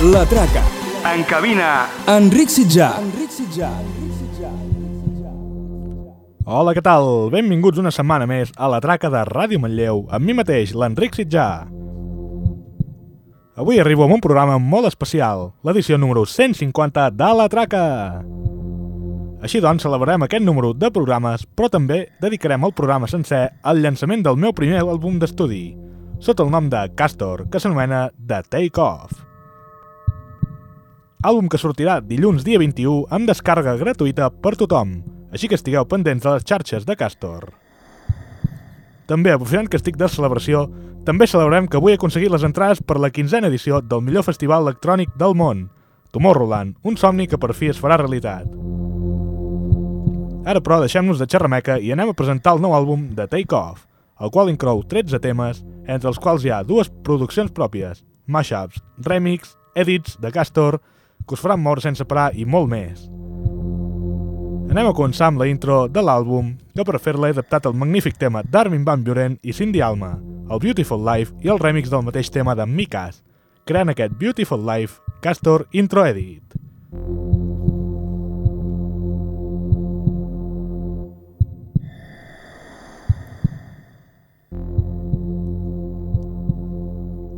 La traca. En cabina, Enric Sitjà. Enric Sitjà. Hola, què tal? Benvinguts una setmana més a la traca de Ràdio Manlleu, amb mi mateix, l'Enric Sitjà. Avui arribo amb un programa molt especial, l'edició número 150 de la traca. Així doncs, celebrarem aquest número de programes, però també dedicarem el programa sencer al llançament del meu primer àlbum d'estudi, sota el nom de Castor, que s'anomena The Take Off. Àlbum que sortirà dilluns dia 21 amb descàrrega gratuïta per tothom, així que estigueu pendents de les xarxes de Castor. També, aprofitant que estic de celebració, també celebrem que avui he aconseguit les entrades per la quinzena edició del millor festival electrònic del món, Tomorrowland, un somni que per fi es farà realitat. Ara, però, deixem-nos de xerrameca i anem a presentar el nou àlbum de Take Off, el qual inclou 13 temes, entre els quals hi ha dues produccions pròpies, mashups, remix, edits de Castor, que us faran moure sense parar i molt més. Anem a començar amb la intro de l'àlbum, que per fer-la he adaptat el magnífic tema d'Armin Van Buren i Cindy Alma, el Beautiful Life i el remix del mateix tema de Mikas, creant aquest Beautiful Life Castor Intro Edit.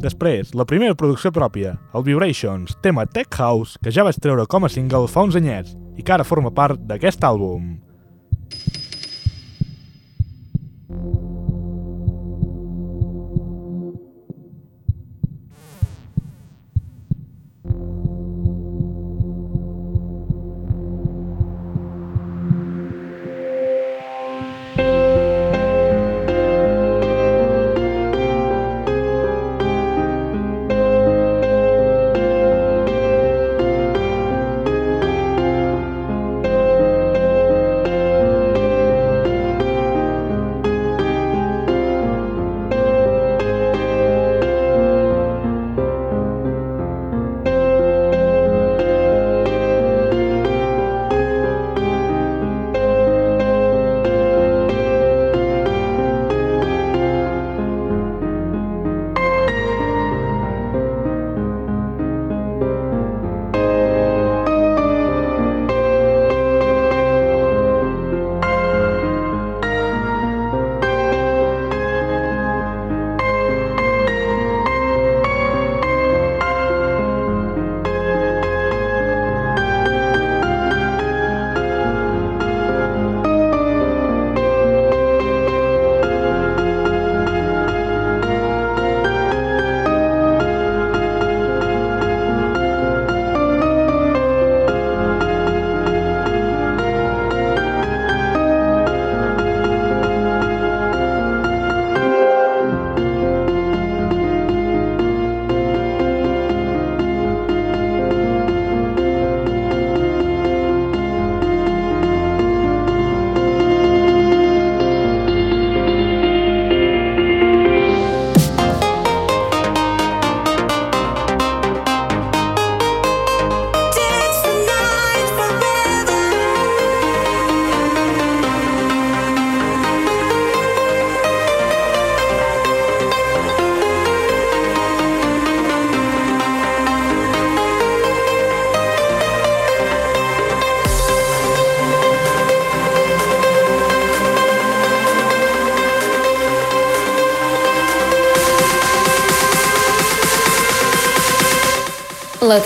Després, la primera producció pròpia, el Vibrations, tema Tech House, que ja vaig treure com a single fa uns anyets i que ara forma part d'aquest àlbum.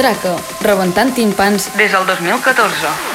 Traca, rebentant timpans des del 2014.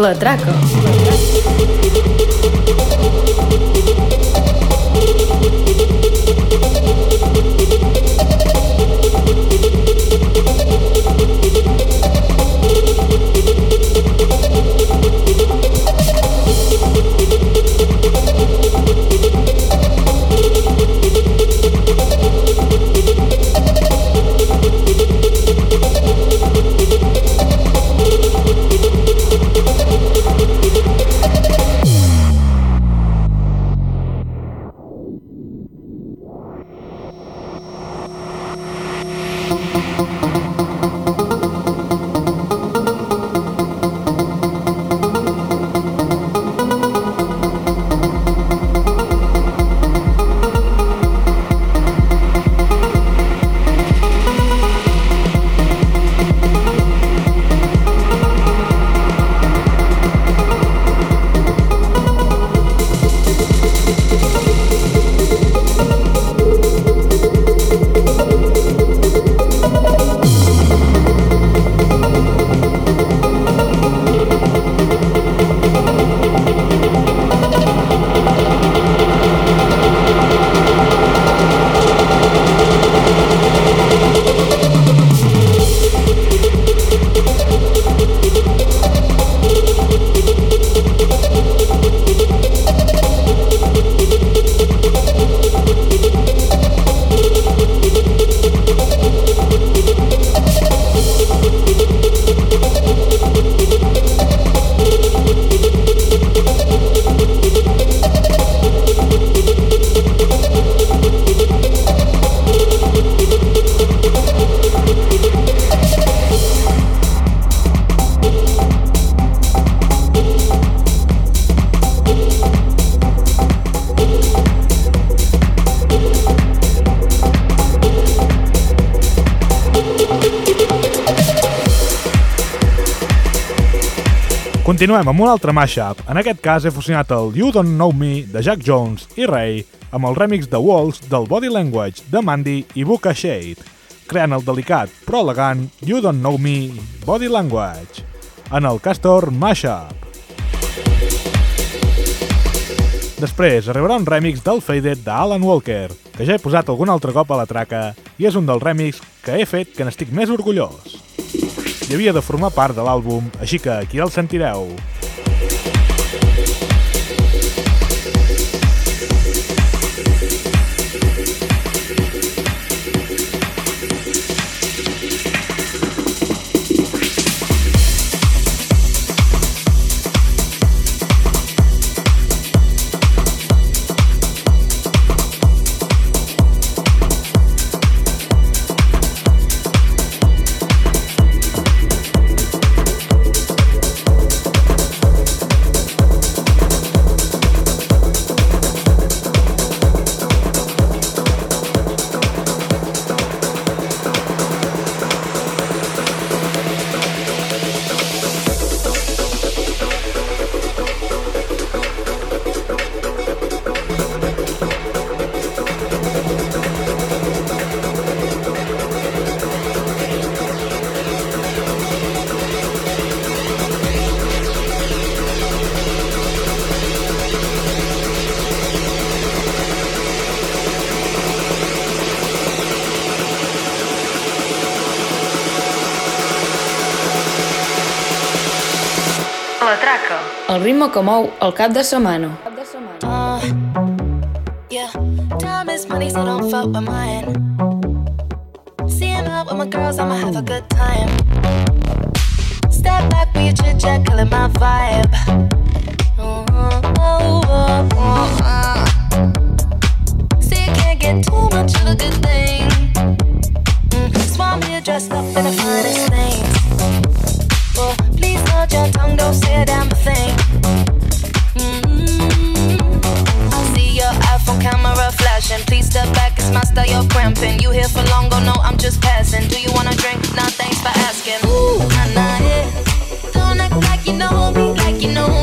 La Traca. Continuem amb un altre mashup. En aquest cas he fusionat el You Don't Know Me de Jack Jones i Ray amb el remix de Walls del Body Language de Mandy i Buka Shade, creant el delicat però elegant You Don't Know Me Body Language en el Castor Mashup. Després arribarà un remix del Faded d'Alan Walker, que ja he posat algun altre cop a la traca i és un dels remix que he fet que n'estic més orgullós havia de formar part de l'àlbum, així que aquí el sentireu. Ritme que mou el cap de setmana. Uh, yeah, time is money, so don't fuck with mine. Seeing out with my girls, I'ma have a good time. Step back with your chit chat, killing my vibe. Oh, oh, oh, oh, uh. See, you can't get too much of a good thing. Mm, Swam here dressed up in the finest things. Please hold your tongue, don't say a damn thing. Mm-hmm. passion. Please step back, it's my style, you're cramping. You here for long, go no, I'm just passing. Do you wanna drink? Nah, thanks for asking. Don't act like you know me, like you know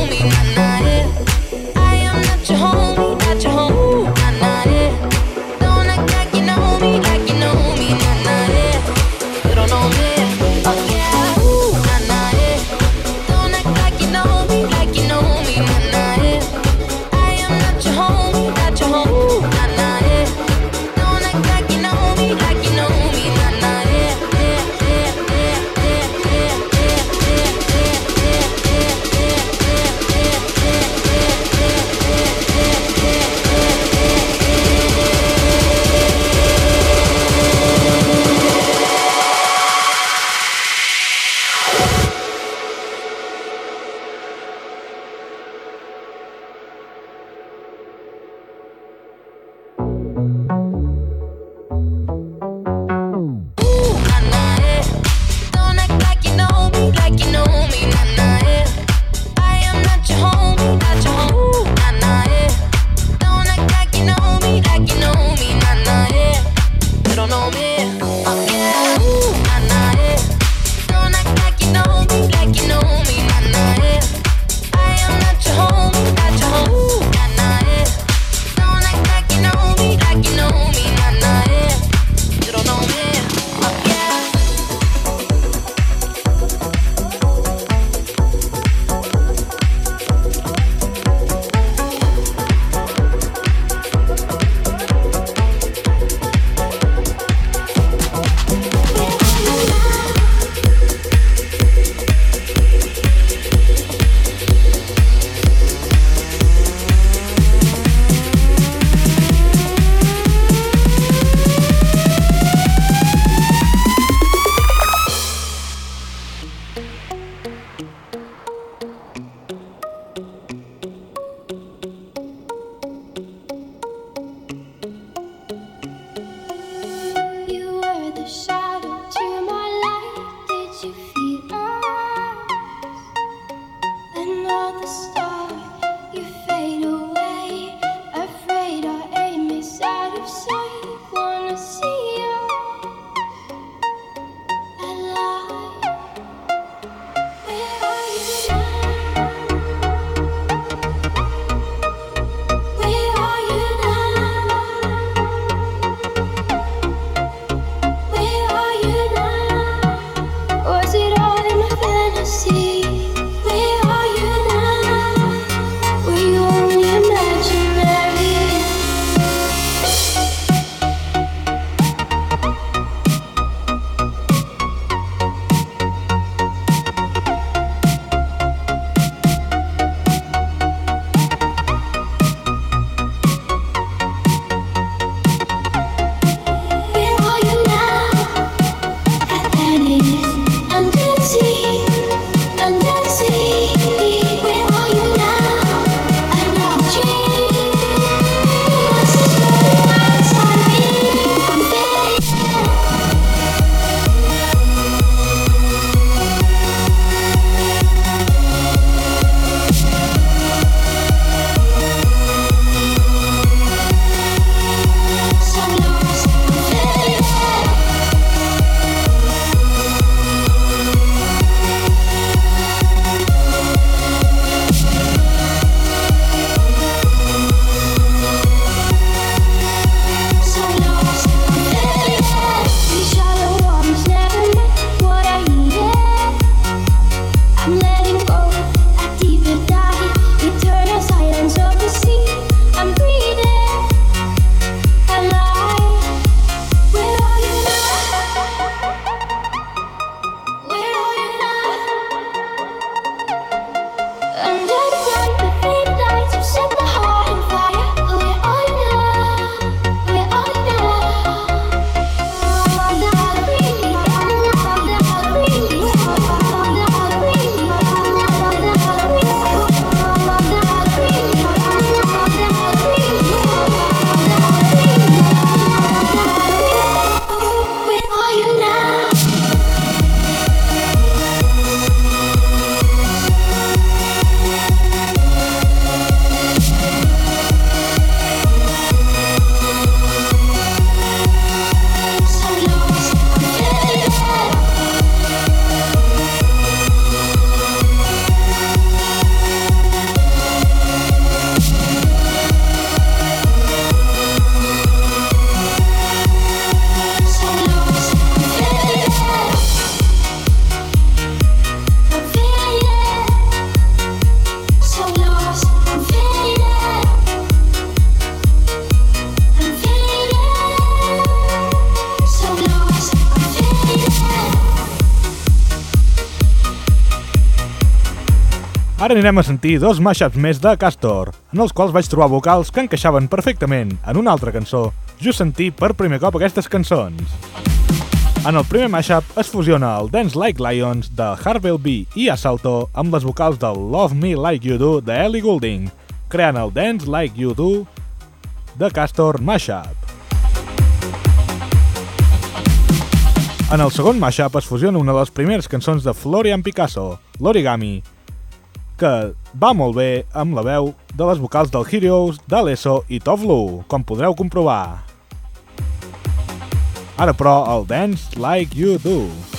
Ara anirem a sentir dos mashups més de Castor, en els quals vaig trobar vocals que encaixaven perfectament en una altra cançó, just sentir per primer cop aquestes cançons. En el primer mashup es fusiona el Dance Like Lions de Harvell B i Assalto amb les vocals del Love Me Like You Do de Ellie Goulding, creant el Dance Like You Do de Castor Mashup. En el segon mashup es fusiona una de les primeres cançons de Florian Picasso, l'Origami, que va molt bé amb la veu de les vocals del Heroes, d'Alesso i Tovlu, com podreu comprovar. Ara però, el Dance Like You Do.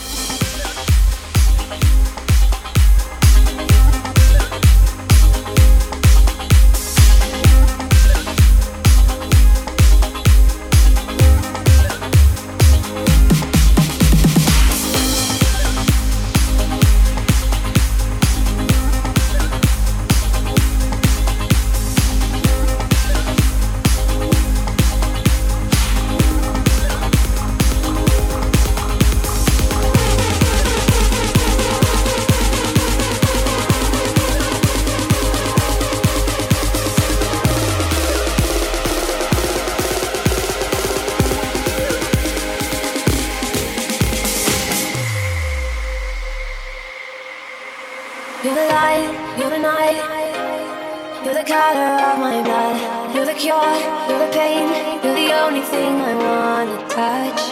Blood. You're the the pain, you're the only thing I wanna touch.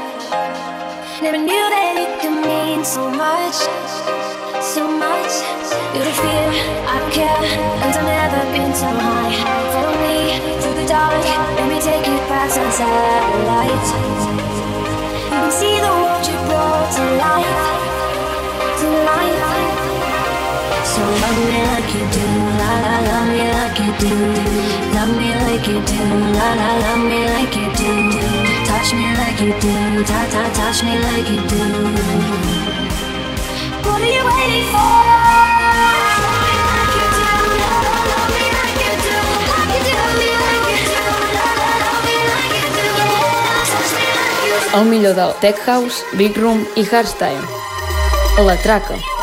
Never knew that it could mean so much, so much. You're the fear, I don't care, cause I've never been so high. Follow me through the dark, let me take you past our satellite. You can see the world you brought to life, So love me like you do, la la, love me like you do. Love me like you do, la la, love me like you do. Touch me like you do, ta ta, touch me like you do. What are you waiting for? El millor del Tech House, Big Room i Hardstyle. La traca.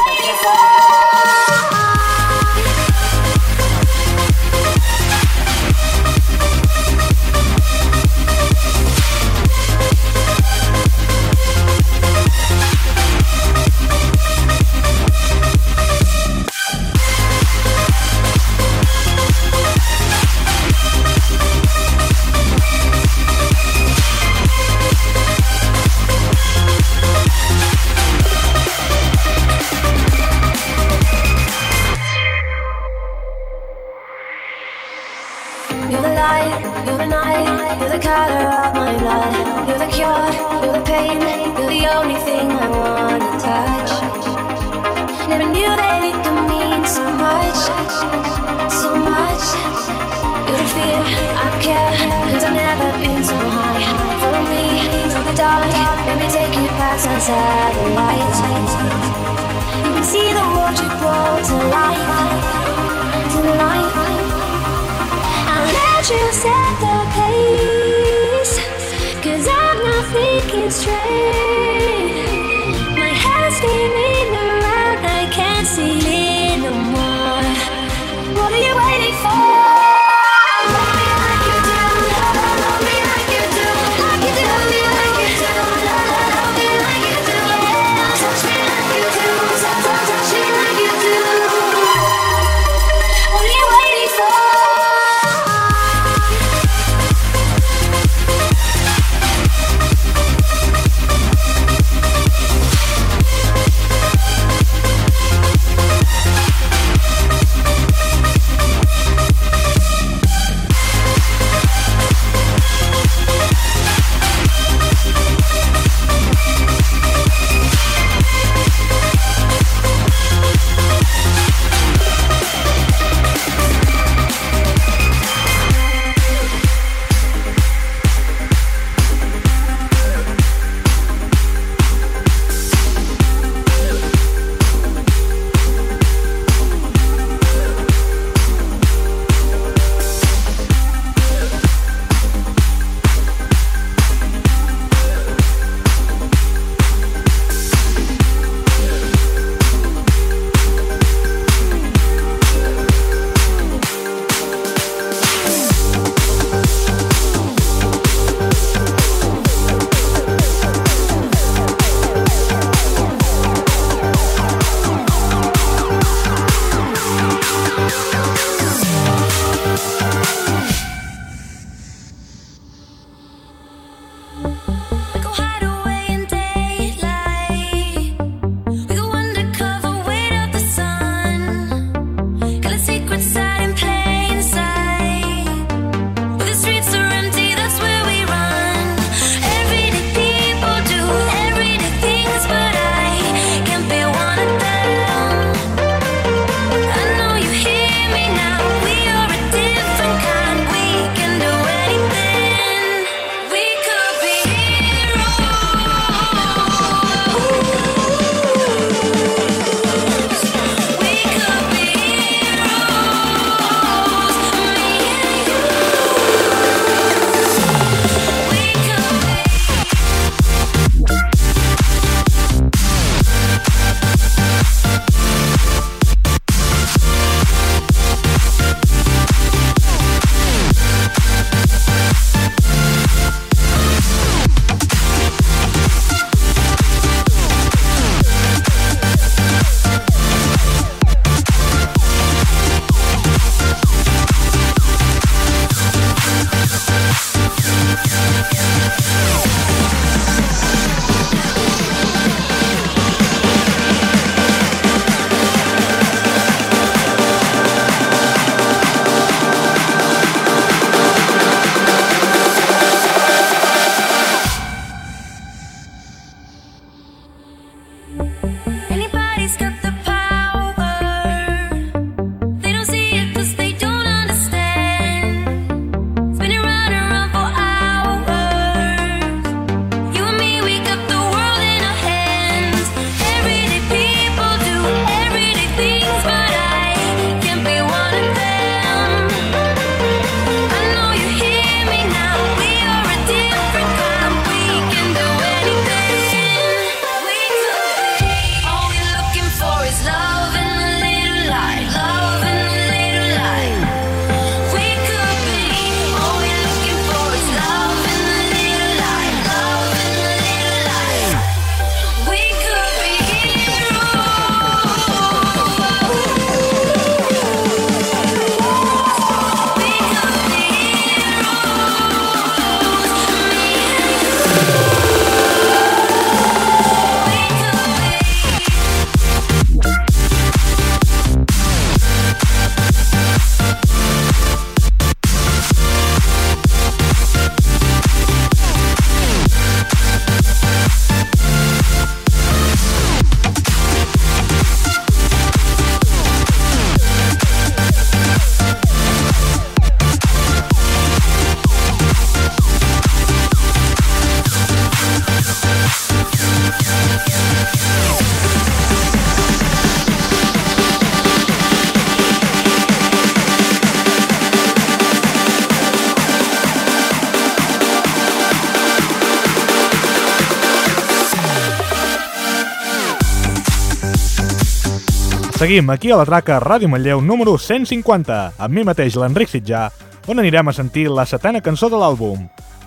Seguim aquí a la traca Ràdio Manlleu número 150, amb mi mateix l'Enric Sitjà, on anirem a sentir la setena cançó de l'àlbum,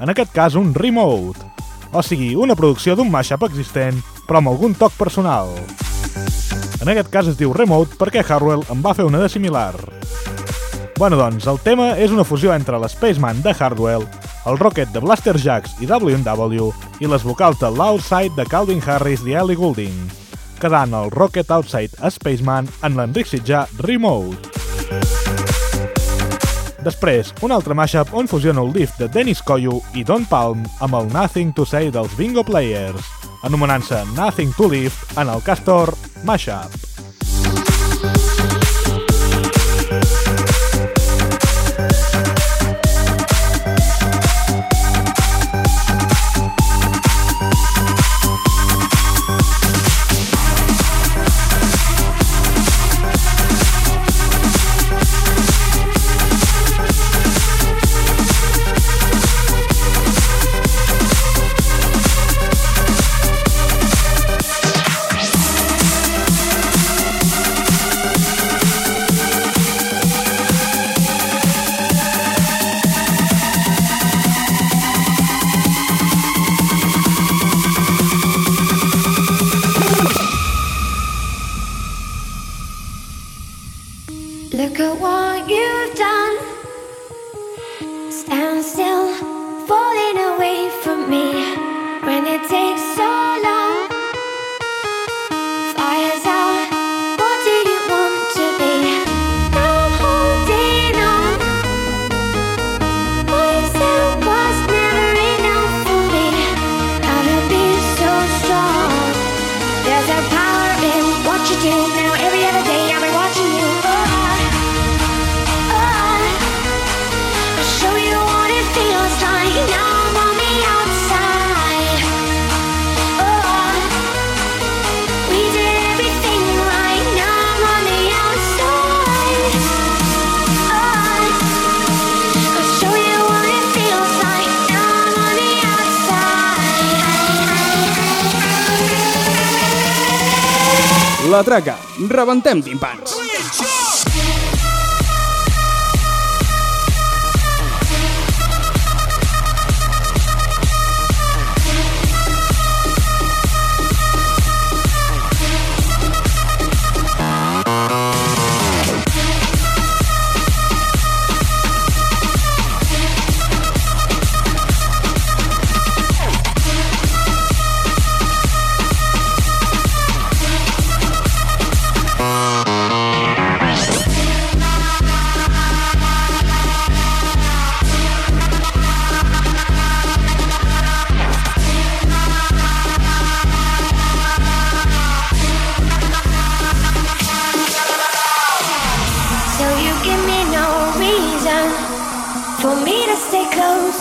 en aquest cas un remote, o sigui, una producció d'un mashup existent, però amb algun toc personal. En aquest cas es diu Remote perquè Harwell en va fer una de similar. Bueno doncs, el tema és una fusió entre l'Spaceman de Hardwell, el Rocket de Blaster Jacks i W&W i les vocals de l'Outside de Calvin Harris i Ellie Goulding quedant el Rocket Outside Spaceman en l'Enric Sitjà Remote. Després, un altre mashup on fusiona el lift de Dennis Coyu i Don Palm amb el Nothing to Say dels Bingo Players, anomenant-se Nothing to Lift en el Castor Mashup. Rebentem timpans.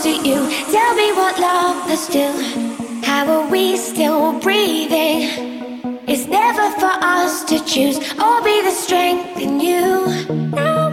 To you. Tell me what love is still. How are we still breathing? It's never for us to choose or be the strength in you. Now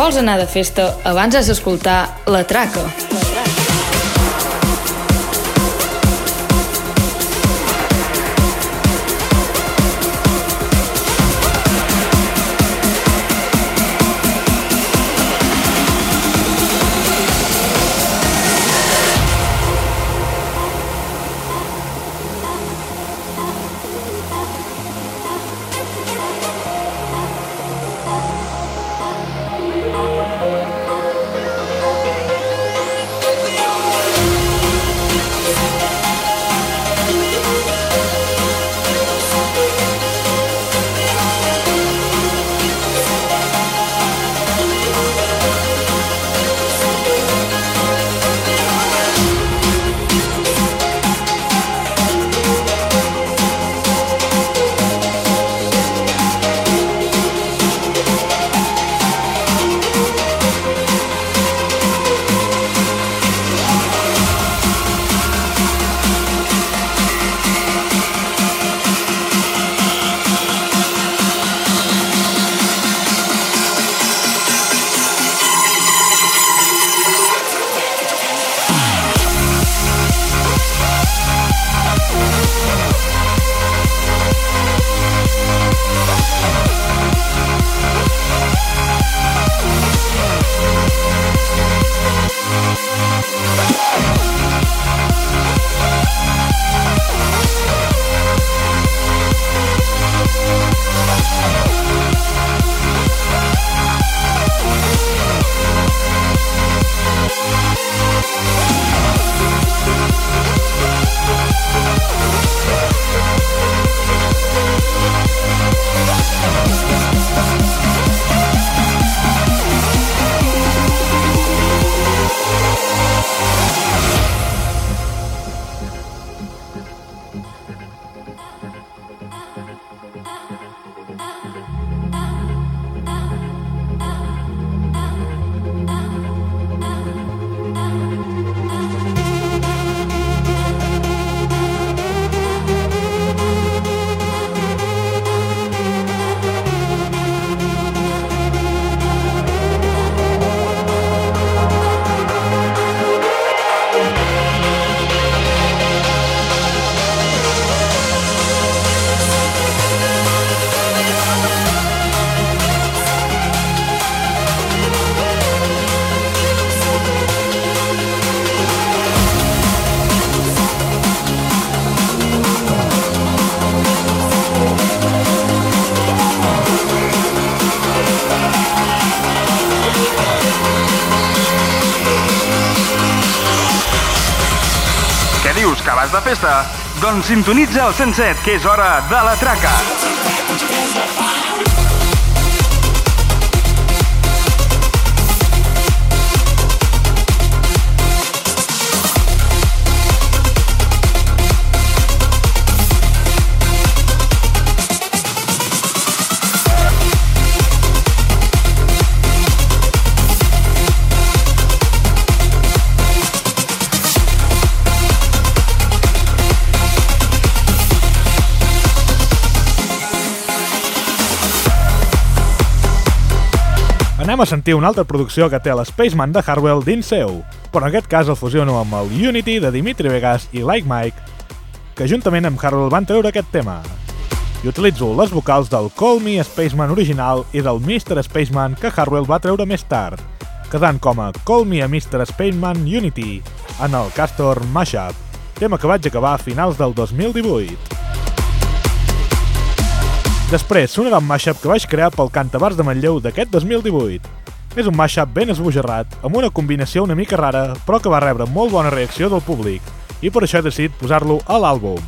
vols anar de festa, abans has d'escoltar La Traca. Què Sintonitza el 107, que és hora de la traca. Anem a sentir una altra producció que té l'Spaceman de Harwell dins seu, però en aquest cas el fusiono amb el Unity de Dimitri Vegas i Like Mike, que juntament amb Harwell van treure aquest tema. I utilitzo les vocals del Call Me Spaceman original i del Mr. Spaceman que Harwell va treure més tard, quedant com a Call Me a Mr. Spaceman Unity en el Castor Mashup, tema que vaig acabar a finals del 2018. Després un mashup que vaig crear pel Cantabars de Manlleu d'aquest 2018. És un mashup ben esbojarrat, amb una combinació una mica rara, però que va rebre molt bona reacció del públic, i per això he decidit posar-lo a l'àlbum.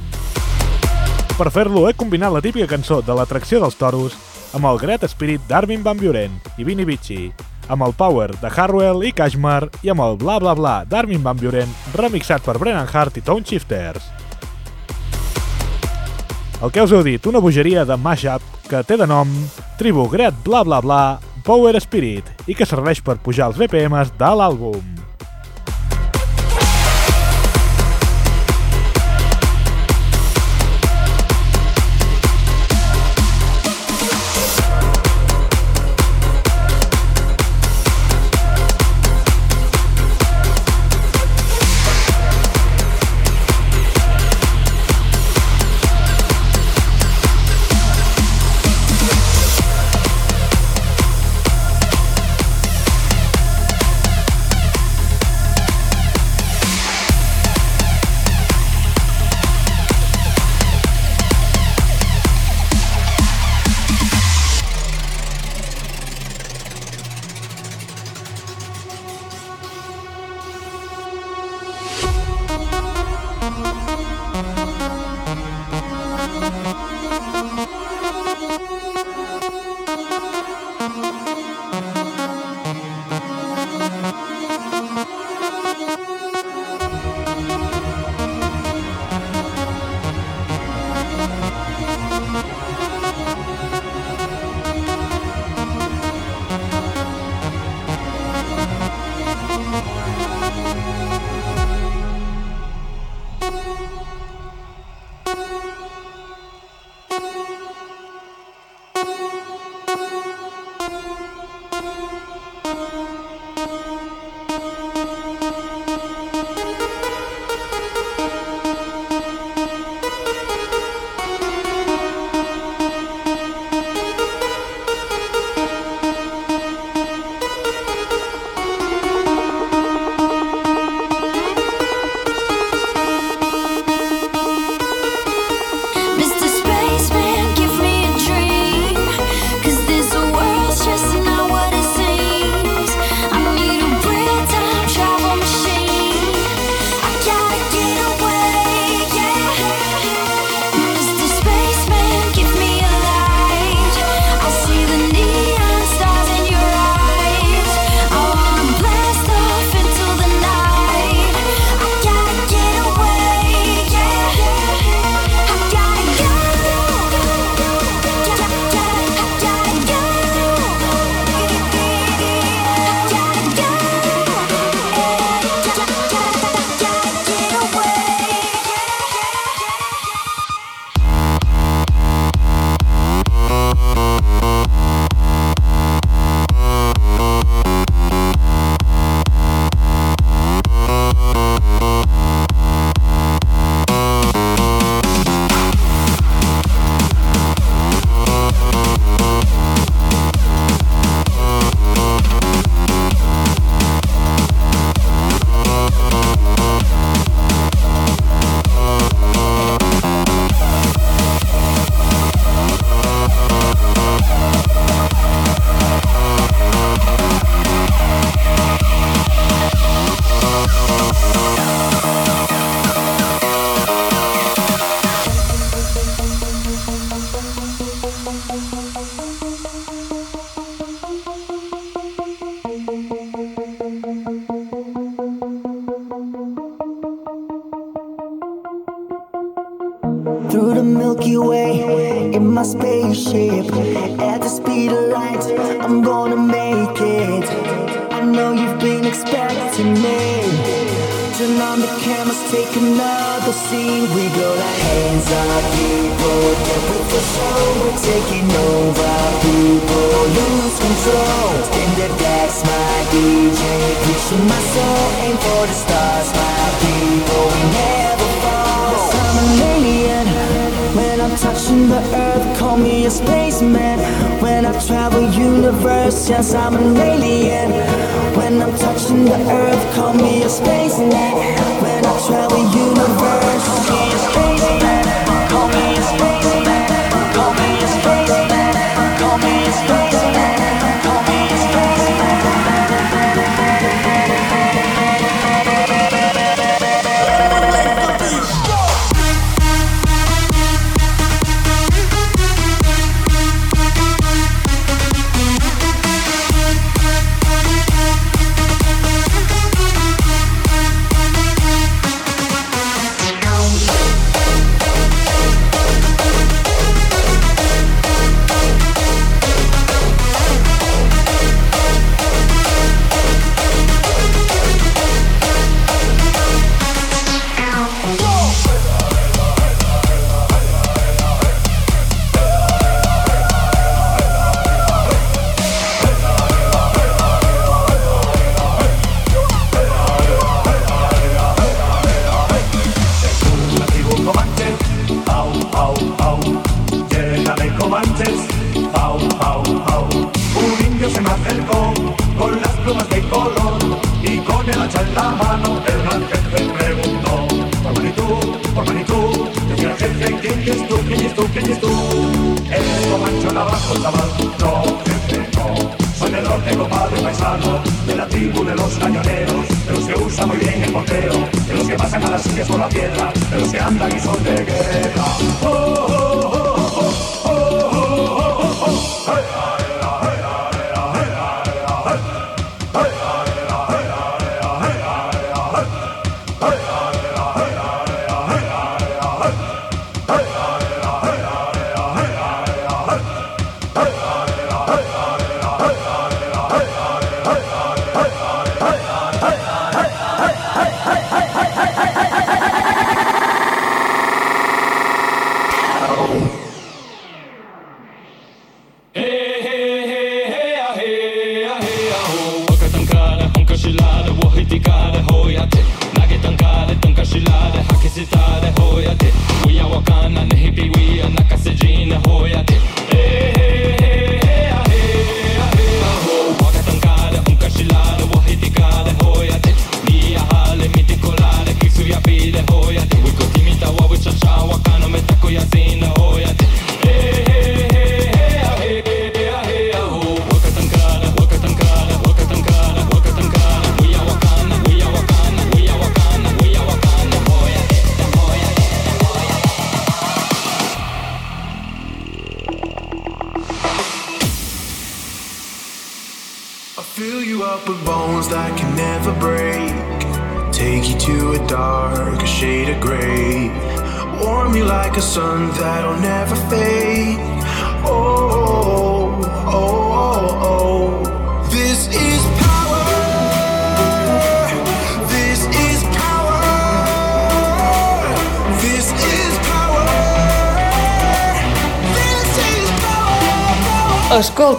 Per fer-lo he combinat la típica cançó de l'atracció dels toros amb el Great Spirit d'Armin Van Buren i Vinny Vici, amb el Power de Harwell i Kashmar i amb el Bla Bla Bla d'Armin Van Buren remixat per Brennan Hart i Tone Shifters. El que us heu dit, una bogeria de mashup que té de nom Tribu Great Bla Bla Bla Power Spirit i que serveix per pujar els BPMs de l'àlbum.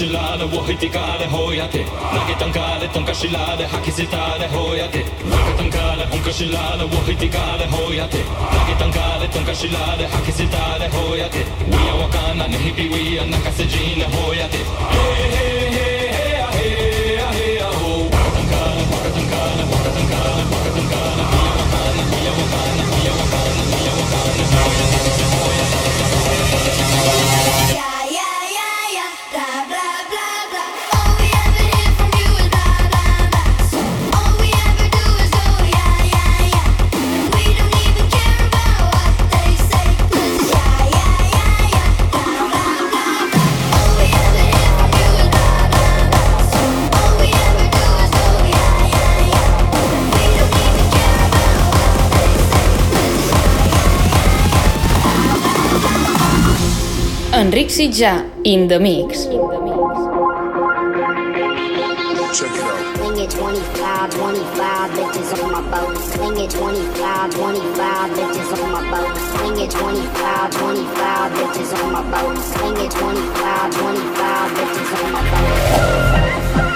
kasilade, wo hiti kale hoiate. Nagetan kale, ton kasilade, hakisitade hoiate. Nagetan kale, on kasilade, wo hiti kale hoiate. Nagetan kale, ton kasilade, hakisitade hoiate. Wia て Hey hey hey Enric Sitjà, in the mix. Check it out. Swing it 25, 25 bitches on my boat. Swing it 25, 25 bitches on my boat. Swing it 25, 25 bitches on my boat. Swing it 25, 25 bitches on my boat.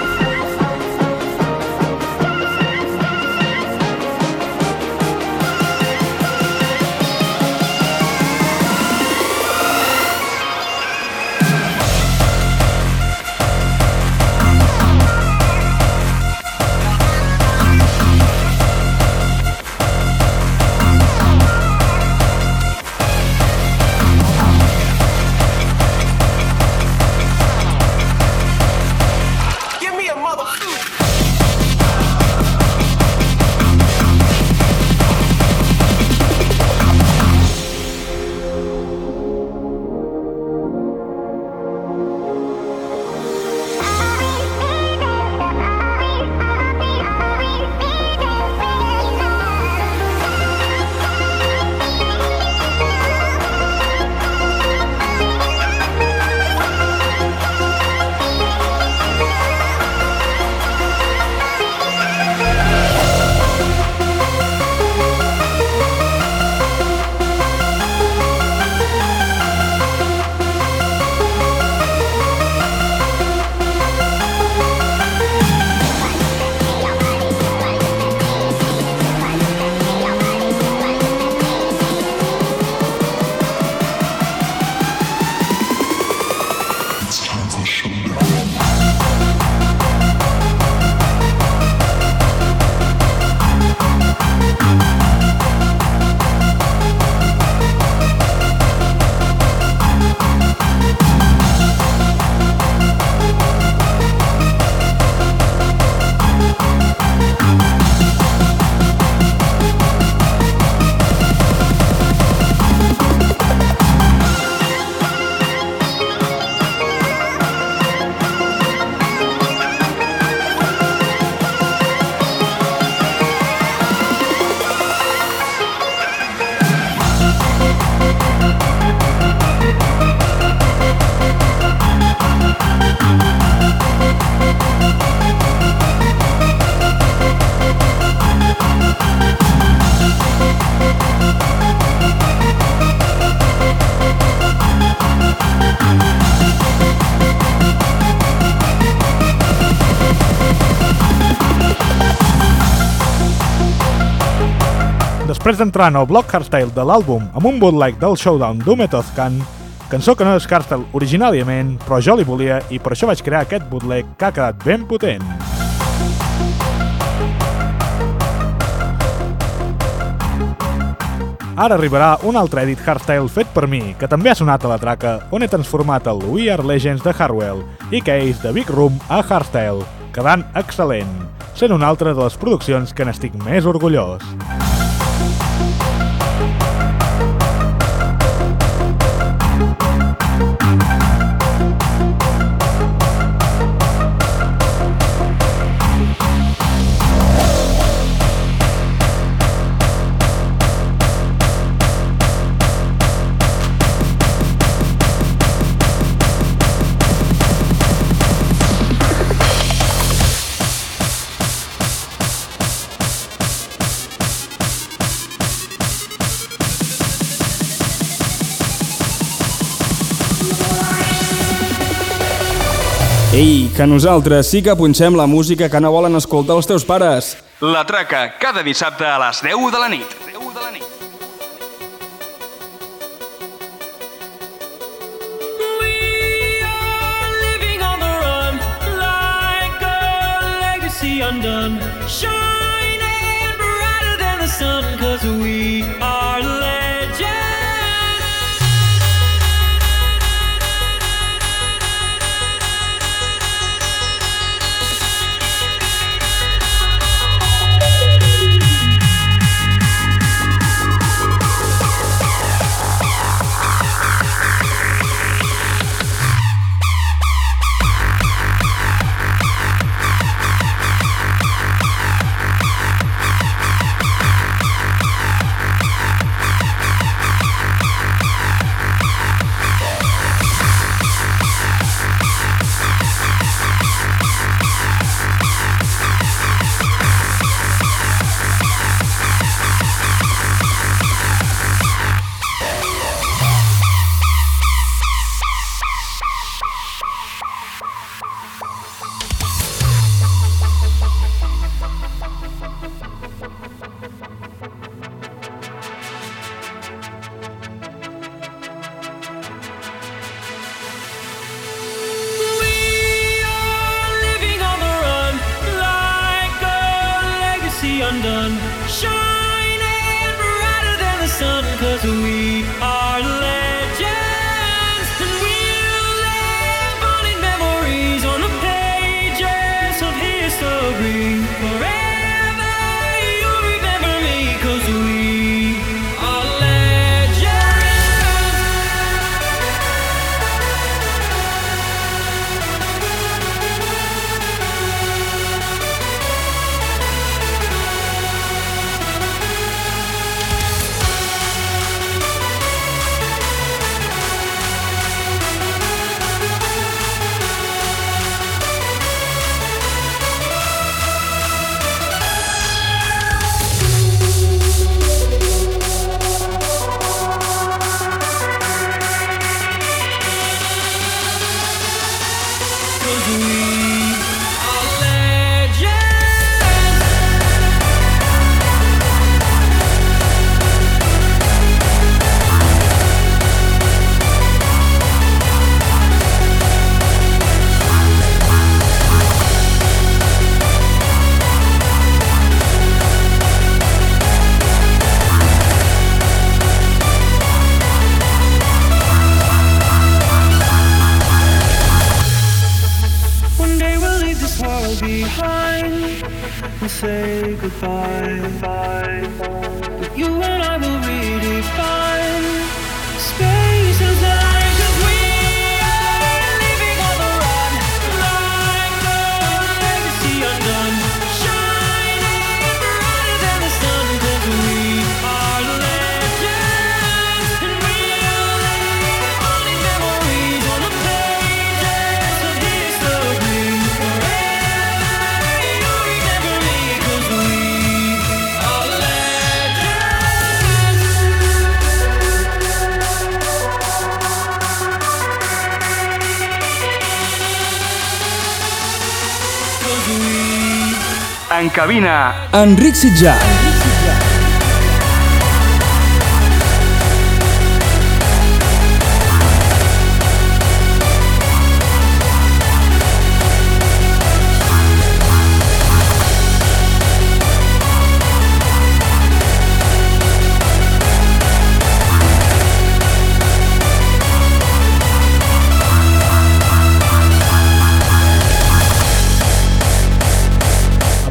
Després d'entrar en el bloc hardstyle de l'àlbum amb un bootleg del showdown d'Umetoth Khan, cançó que no és hardstyle originàriament, però jo li volia i per això vaig crear aquest bootleg que ha quedat ben potent. Ara arribarà un altre edit hardstyle fet per mi, que també ha sonat a la traca, on he transformat el We Are Legends de Harwell i Case de Big Room a hardstyle, quedant excel·lent, sent una altra de les produccions que n'estic més orgullós. Ei, que nosaltres sí que punxem la música que no volen escoltar els teus pares. La Traca, cada dissabte a les 10 de la nit. 10 de la nit. living on the run like a legacy undone shining brighter than the sun cause we are cabina, Enric Sitjà.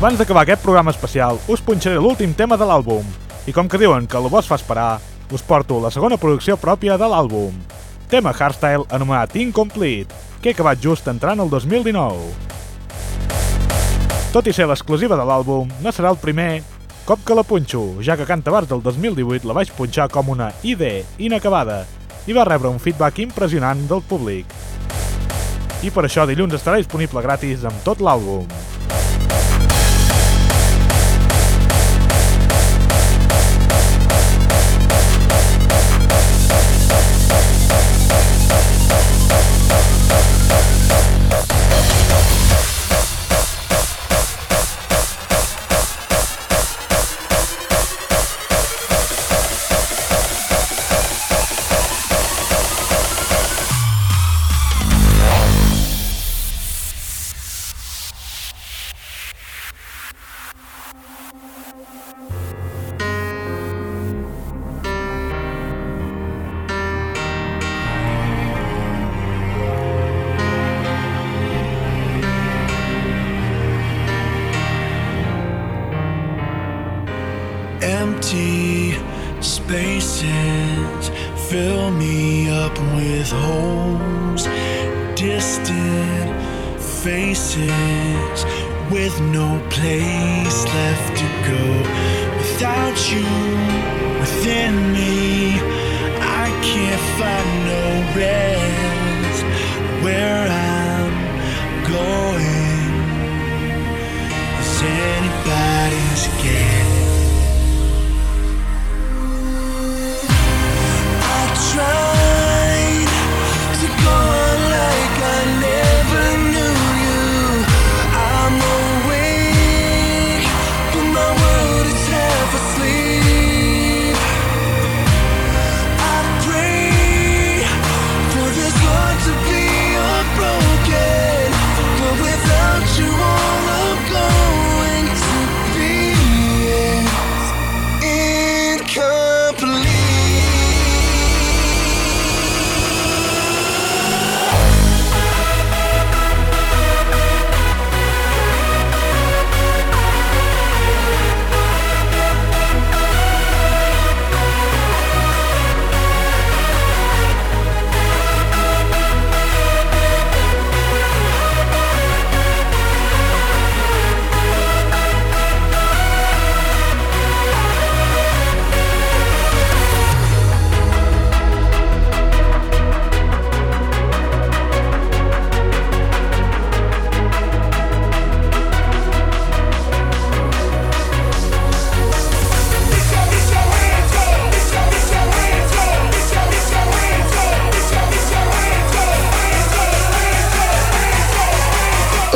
Abans d'acabar aquest programa especial, us punxaré l'últim tema de l'àlbum. I com que diuen que el bo es fa esperar, us porto la segona producció pròpia de l'àlbum. Tema hardstyle anomenat Incomplete, que he acabat just entrant el 2019. Tot i ser l'exclusiva de l'àlbum, no serà el primer cop que la punxo, ja que Cantabars del 2018 la vaig punxar com una ID inacabada i va rebre un feedback impressionant del públic. I per això dilluns estarà disponible gratis amb tot l'àlbum.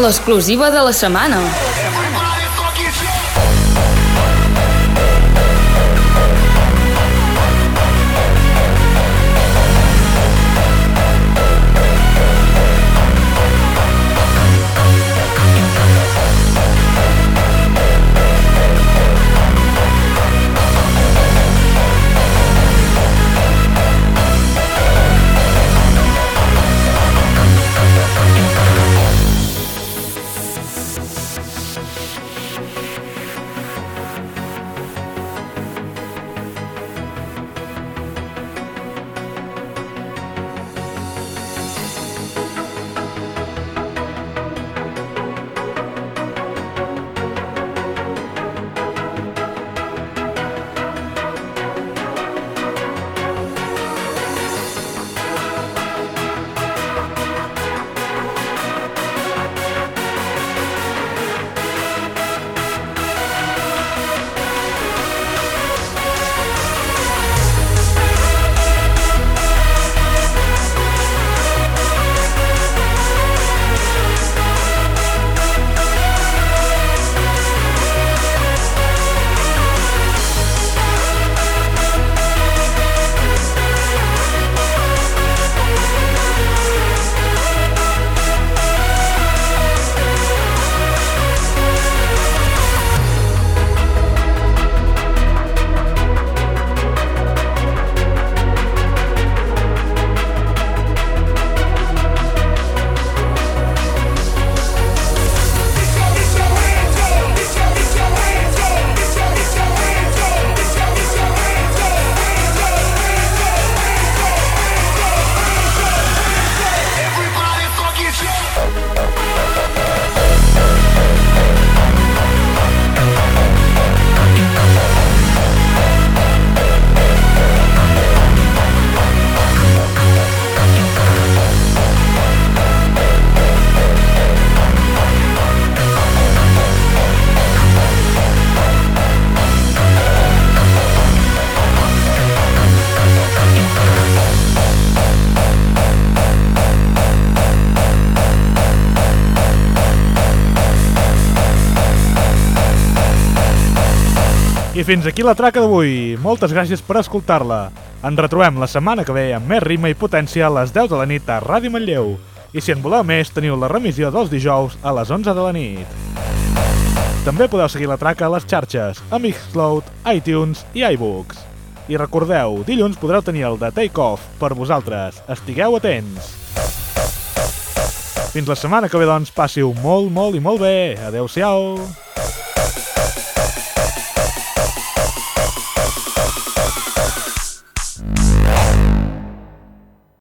L'exclusiva de la setmana. Fins aquí la traca d'avui. Moltes gràcies per escoltar-la. Ens retrobem la setmana que ve amb més ritme i potència a les 10 de la nit a Ràdio Manlleu. I si en voleu més, teniu la remissió dels dijous a les 11 de la nit. També podeu seguir la traca a les xarxes, a Mixcloud, iTunes i iBooks. I recordeu, dilluns podreu tenir el de Take Off per vosaltres. Estigueu atents! Fins la setmana que ve, doncs, passiu molt, molt i molt bé. Adeu-siau!